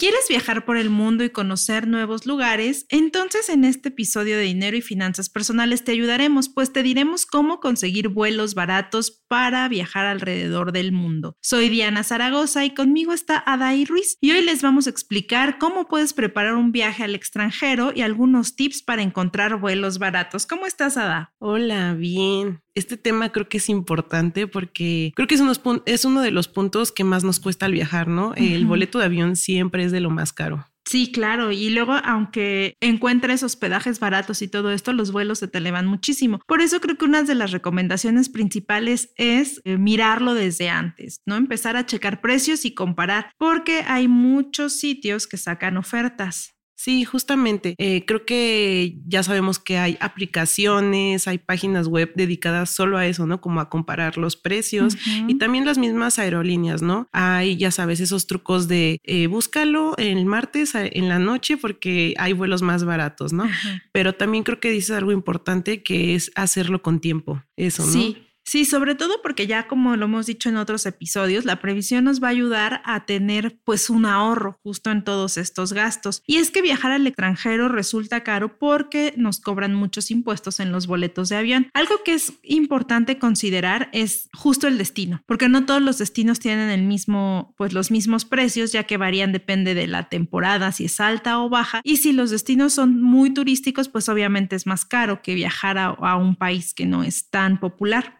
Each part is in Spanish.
¿Quieres viajar por el mundo y conocer nuevos lugares? Entonces en este episodio de Dinero y Finanzas Personales te ayudaremos, pues te diremos cómo conseguir vuelos baratos para viajar alrededor del mundo. Soy Diana Zaragoza y conmigo está Adai Ruiz y hoy les vamos a explicar cómo puedes preparar un viaje al extranjero y algunos tips para encontrar vuelos baratos. ¿Cómo estás, Ada? Hola, bien. Este tema creo que es importante porque creo que es, es uno de los puntos que más nos cuesta al viajar, ¿no? El boleto de avión siempre es de lo más caro. Sí, claro. Y luego, aunque encuentres hospedajes baratos y todo esto, los vuelos se te elevan muchísimo. Por eso creo que una de las recomendaciones principales es eh, mirarlo desde antes, ¿no? Empezar a checar precios y comparar, porque hay muchos sitios que sacan ofertas. Sí, justamente. Eh, creo que ya sabemos que hay aplicaciones, hay páginas web dedicadas solo a eso, ¿no? Como a comparar los precios y también las mismas aerolíneas, ¿no? Hay, ya sabes, esos trucos de eh, búscalo el martes en la noche porque hay vuelos más baratos, ¿no? Pero también creo que dices algo importante que es hacerlo con tiempo, eso, ¿no? Sí. Sí, sobre todo porque ya como lo hemos dicho en otros episodios, la previsión nos va a ayudar a tener pues un ahorro justo en todos estos gastos. Y es que viajar al extranjero resulta caro porque nos cobran muchos impuestos en los boletos de avión. Algo que es importante considerar es justo el destino, porque no todos los destinos tienen el mismo pues los mismos precios, ya que varían depende de la temporada, si es alta o baja, y si los destinos son muy turísticos, pues obviamente es más caro que viajar a, a un país que no es tan popular.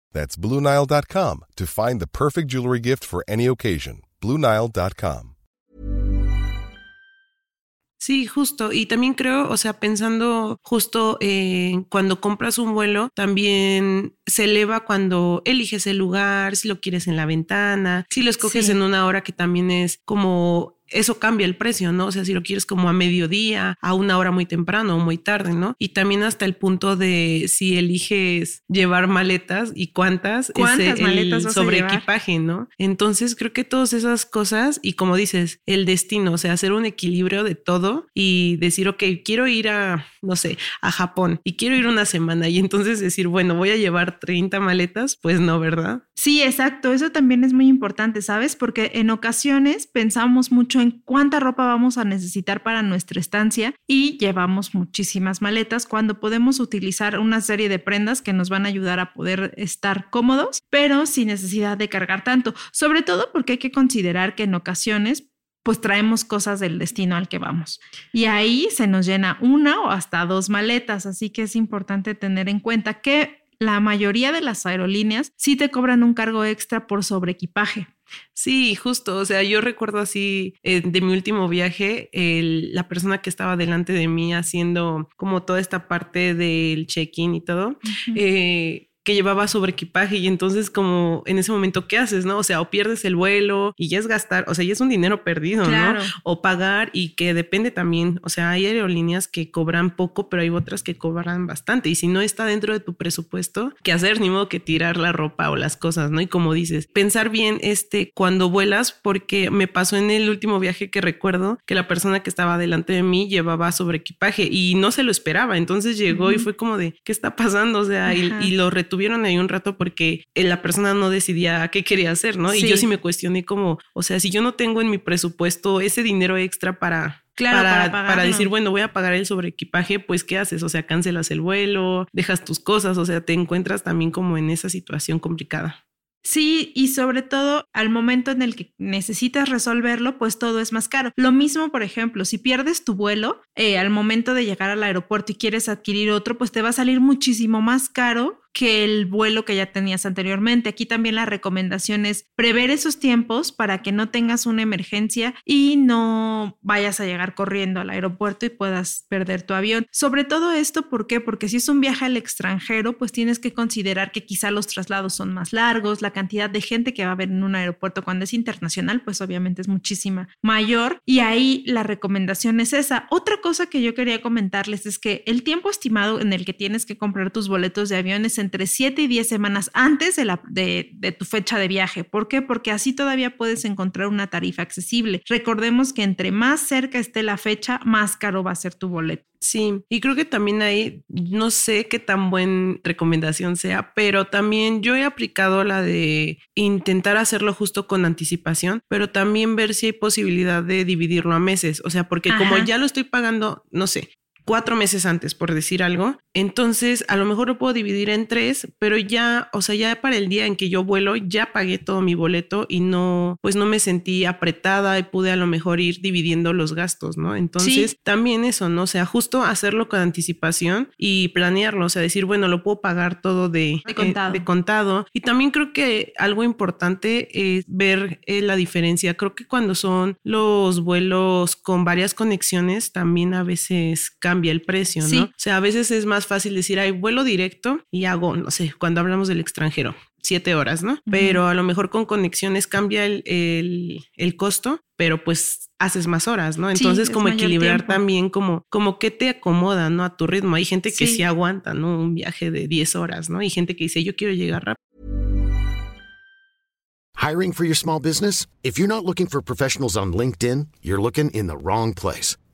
That's BlueNile.com to find the perfect jewelry gift for any occasion. BlueNile.com. Sí, justo. Y también creo, o sea, pensando justo en cuando compras un vuelo, también se eleva cuando eliges el lugar, si lo quieres en la ventana, si lo escoges en una hora que también es como eso cambia el precio, ¿no? O sea, si lo quieres como a mediodía, a una hora muy temprano o muy tarde, ¿no? Y también hasta el punto de si eliges llevar maletas y cuántas, ¿Cuántas maletas sobre equipaje, ¿no? Entonces creo que todas esas cosas y como dices, el destino, o sea, hacer un equilibrio de todo y decir, ok, quiero ir a, no sé, a Japón y quiero ir una semana y entonces decir, bueno, voy a llevar 30 maletas, pues no, ¿verdad? Sí, exacto. Eso también es muy importante, ¿sabes? Porque en ocasiones pensamos mucho en cuánta ropa vamos a necesitar para nuestra estancia y llevamos muchísimas maletas cuando podemos utilizar una serie de prendas que nos van a ayudar a poder estar cómodos, pero sin necesidad de cargar tanto. Sobre todo porque hay que considerar que en ocasiones pues traemos cosas del destino al que vamos. Y ahí se nos llena una o hasta dos maletas, así que es importante tener en cuenta que la mayoría de las aerolíneas sí te cobran un cargo extra por sobreequipaje. Sí, justo. O sea, yo recuerdo así eh, de mi último viaje, la persona que estaba delante de mí haciendo como toda esta parte del check-in y todo, que llevaba sobre equipaje y entonces como en ese momento, ¿qué haces? ¿No? O sea, o pierdes el vuelo y ya es gastar, o sea, ya es un dinero perdido, ¿no? O pagar y que depende también, o sea, hay aerolíneas que cobran poco, pero hay otras que cobran bastante y si no está dentro de tu presupuesto, ¿qué hacer? Ni modo que tirar la ropa o las cosas, ¿no? Y como dices, pensar bien este cuando vuelas, porque me pasó en el último viaje que recuerdo que la persona que estaba delante de mí llevaba sobre equipaje y no se lo esperaba, entonces llegó y fue como de, ¿qué está pasando? O sea, y, y lo tuvieron ahí un rato porque eh, la persona no decidía qué quería hacer, ¿no? Y yo sí me cuestioné como, o sea, si yo no tengo en mi presupuesto ese dinero extra para Claro, para, decir, bueno, voy a pagar el sobre equipaje, pues ¿qué haces? O sea, cancelas el vuelo, dejas tus cosas, o sea, te encuentras también como en esa situación complicada. Sí, y sobre todo al momento en el que necesitas resolverlo, pues todo es más caro. Lo mismo, por ejemplo, si pierdes tu vuelo, eh, al momento de llegar al aeropuerto y quieres adquirir otro, pues te va a salir muchísimo más caro que el vuelo que ya tenías anteriormente. Aquí también la recomendación es prever esos tiempos para que no tengas una emergencia y no vayas a llegar corriendo al aeropuerto y puedas perder tu avión. Sobre todo esto, ¿por qué? Porque si es un viaje al extranjero, pues tienes que considerar que quizá los traslados son más largos, la cantidad de gente que va a haber en un aeropuerto cuando es internacional, pues obviamente es muchísima mayor y ahí la recomendación es esa. Otra cosa que yo quería comentarles es que el tiempo estimado en el que tienes que comprar tus boletos de avión es entre 7 y 10 semanas antes de, la, de, de tu fecha de viaje. ¿Por qué? Porque así todavía puedes encontrar una tarifa accesible. Recordemos que entre más cerca esté la fecha, más caro va a ser tu boleto. Sí, y creo que también ahí, no sé qué tan buena recomendación sea, pero también yo he aplicado la de intentar hacerlo justo con anticipación, pero también ver si hay posibilidad de dividirlo a meses. O sea, porque como ya lo estoy pagando, no sé, cuatro meses antes, por decir algo. Entonces, a lo mejor lo puedo dividir en tres, pero ya, o sea, ya para el día en que yo vuelo, ya pagué todo mi boleto y no, pues no me sentí apretada y pude a lo mejor ir dividiendo los gastos, ¿no? Entonces, también eso, ¿no? O sea, justo hacerlo con anticipación y planearlo, o sea, decir, bueno, lo puedo pagar todo de, de, contado. Eh, de contado. Y también creo que algo importante es ver eh, la diferencia. Creo que cuando son los vuelos con varias conexiones, también a veces cambia el precio, ¿no? O sea, a veces es más fácil decir, hay vuelo directo y hago, no sé, cuando hablamos del extranjero, siete horas, ¿no? Pero a lo mejor con conexiones cambia el, el, el, costo, pero pues haces más horas, ¿no? Entonces sí, como equilibrar tiempo. también como, como que te acomoda, ¿no? A tu ritmo. Hay gente que sí, sí aguanta, ¿no? Un viaje de 10 horas, ¿no? Hay gente que dice, yo quiero llegar rápido. Hiring for your small business? If you're not looking for professionals on LinkedIn, you're looking in the wrong place.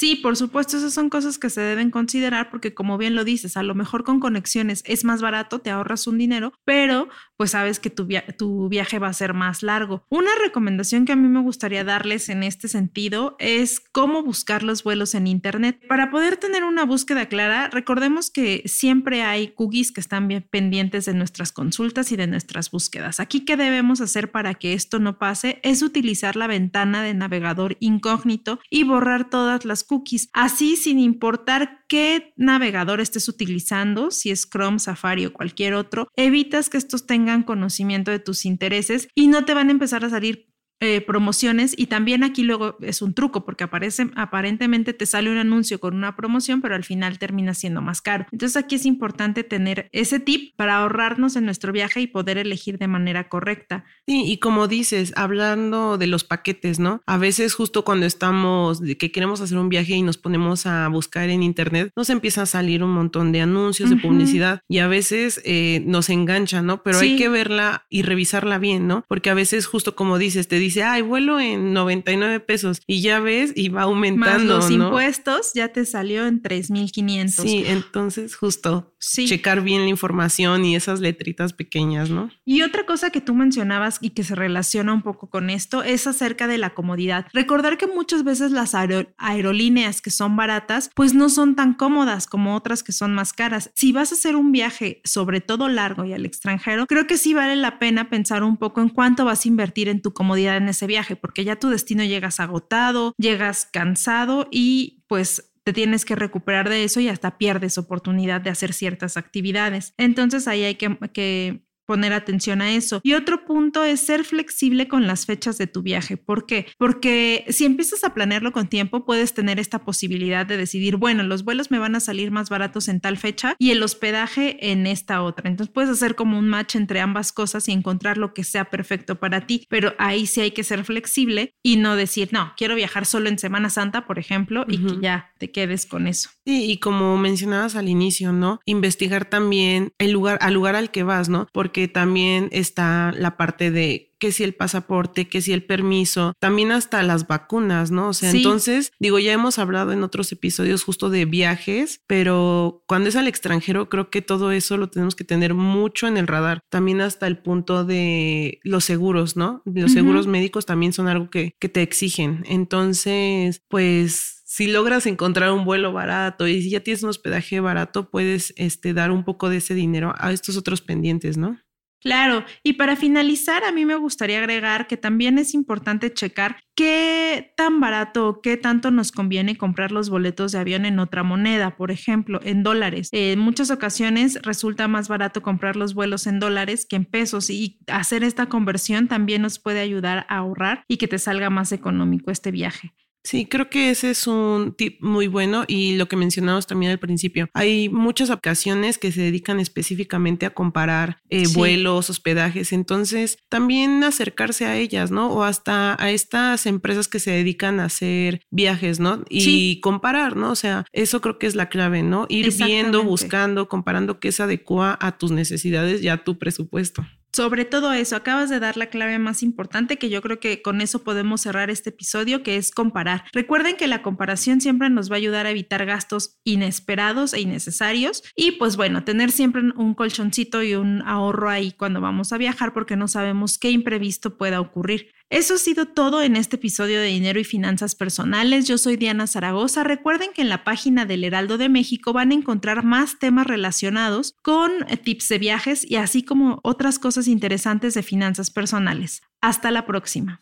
Sí, por supuesto, esas son cosas que se deben considerar porque como bien lo dices, a lo mejor con conexiones es más barato, te ahorras un dinero, pero pues sabes que tu, tu, viaje va a ser más largo. Una recomendación que a mí me gustaría darles en este sentido es cómo buscar los vuelos en Internet. Para poder tener una búsqueda clara, recordemos que siempre hay cookies que están bien pendientes de nuestras consultas y de nuestras búsquedas. Aquí, ¿qué debemos hacer para que esto no pase? Es utilizar la ventana de navegador incógnito y borrar todas las cookies. Así, sin importar qué navegador estés utilizando, si es Chrome, Safari o cualquier otro, evitas que estos tengan conocimiento de tus intereses y no te van a empezar a salir eh, promociones y también aquí luego es un truco porque aparece aparentemente te sale un anuncio con una promoción pero al final termina siendo más caro. Entonces aquí es importante tener ese tip para ahorrarnos en nuestro viaje y poder elegir de manera correcta. Sí y como dices hablando de los paquetes no a veces justo cuando estamos que queremos hacer un viaje y nos ponemos a buscar en internet nos empieza a salir un montón de anuncios uh -huh. de publicidad y a veces eh, nos engancha no pero sí. hay que verla y revisarla bien no porque a veces justo como dices te dice, ay, vuelo en 99 pesos y ya ves y va aumentando. Más los ¿no? impuestos ya te salió en 3,500. Sí, entonces justo sí. checar bien la información y esas letritas pequeñas, ¿no? Y otra cosa que tú mencionabas y que se relaciona un poco con esto es acerca de la comodidad. Recordar que muchas veces las aer aerolíneas que son baratas, pues no son tan cómodas como otras que son más caras. Si vas a hacer un viaje, sobre todo largo y al extranjero, creo que sí vale la pena pensar un poco en cuánto vas a invertir en tu comodidad en ese viaje, porque ya tu destino llegas agotado, llegas cansado y pues te tienes que recuperar de eso y hasta pierdes oportunidad de hacer ciertas actividades. Entonces ahí hay que, que poner atención a eso. Y otro punto es ser flexible con las fechas de tu viaje. ¿Por qué? Porque si empiezas a planearlo con tiempo, puedes tener esta posibilidad de decidir, bueno, los vuelos me van a salir más baratos en tal fecha y el hospedaje en esta otra. Entonces puedes hacer como un match entre ambas cosas y encontrar lo que sea perfecto para ti, pero ahí sí hay que ser flexible y no decir, no, quiero viajar solo en Semana Santa, por ejemplo, y que ya te quedes con eso. Sí, y como mencionabas al inicio, ¿no? Investigar también el lugar, al lugar al que vas, ¿no? Porque también está la parte de que si el pasaporte, que si el permiso, también hasta las vacunas, ¿no? O sea, entonces, digo, ya hemos hablado en otros episodios justo de viajes, pero cuando es al extranjero, creo que todo eso lo tenemos que tener mucho en el radar. También hasta el punto de los seguros, ¿no? Los seguros médicos también son algo que, que te exigen. Entonces, pues si logras encontrar un vuelo barato y si ya tienes un hospedaje barato, puedes este, dar un poco de ese dinero a estos otros pendientes, ¿no? Claro, y para finalizar, a mí me gustaría agregar que también es importante checar qué tan barato o qué tanto nos conviene comprar los boletos de avión en otra moneda, por ejemplo, en dólares. en muchas ocasiones resulta más barato comprar los vuelos en dólares que en pesos y hacer esta conversión también nos puede ayudar a ahorrar y que te salga más económico este viaje. Sí, creo que ese es un tip muy bueno y lo que mencionamos también al principio. Hay muchas aplicaciones que se dedican específicamente a comparar eh, vuelos, hospedajes, entonces también acercarse a ellas, ¿no? O hasta a estas empresas que se dedican a hacer viajes, ¿no? Y comparar, ¿no? O sea, eso creo que es la clave, ¿no? Ir viendo, buscando, comparando qué se adecua a tus necesidades y a tu presupuesto. Sobre todo eso, acabas de dar la clave más importante que yo creo que con eso podemos cerrar este episodio, que es comparar. Recuerden que la comparación siempre nos va a ayudar a evitar gastos inesperados e innecesarios y pues bueno, tener siempre un colchoncito y un ahorro ahí cuando vamos a viajar porque no sabemos qué imprevisto pueda ocurrir. Eso ha sido todo en este episodio de Dinero y Finanzas Personales. Yo soy Diana Zaragoza. Recuerden que en la página del Heraldo de México van a encontrar más temas relacionados con eh, tips de viajes y así como otras cosas interesantes de finanzas personales. Hasta la próxima.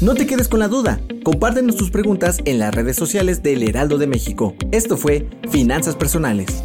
No te quedes con la duda. Compártenos tus preguntas en las redes sociales del Heraldo de México. Esto fue Finanzas Personales.